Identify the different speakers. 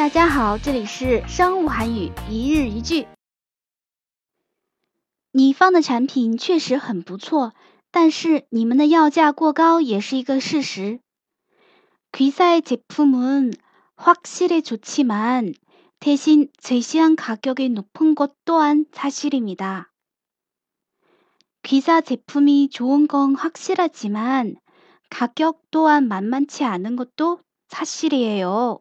Speaker 1: 大家好，这里是商务韩语一日一句。你方的产品确实很不错，但是你们的要价过高也是一个事实。귀사의제품은확실히좋지만대신제시한가격이높은것또한사실입니다귀사제품이좋은건확실하지만가격또한만만치않은것도사실이에 요。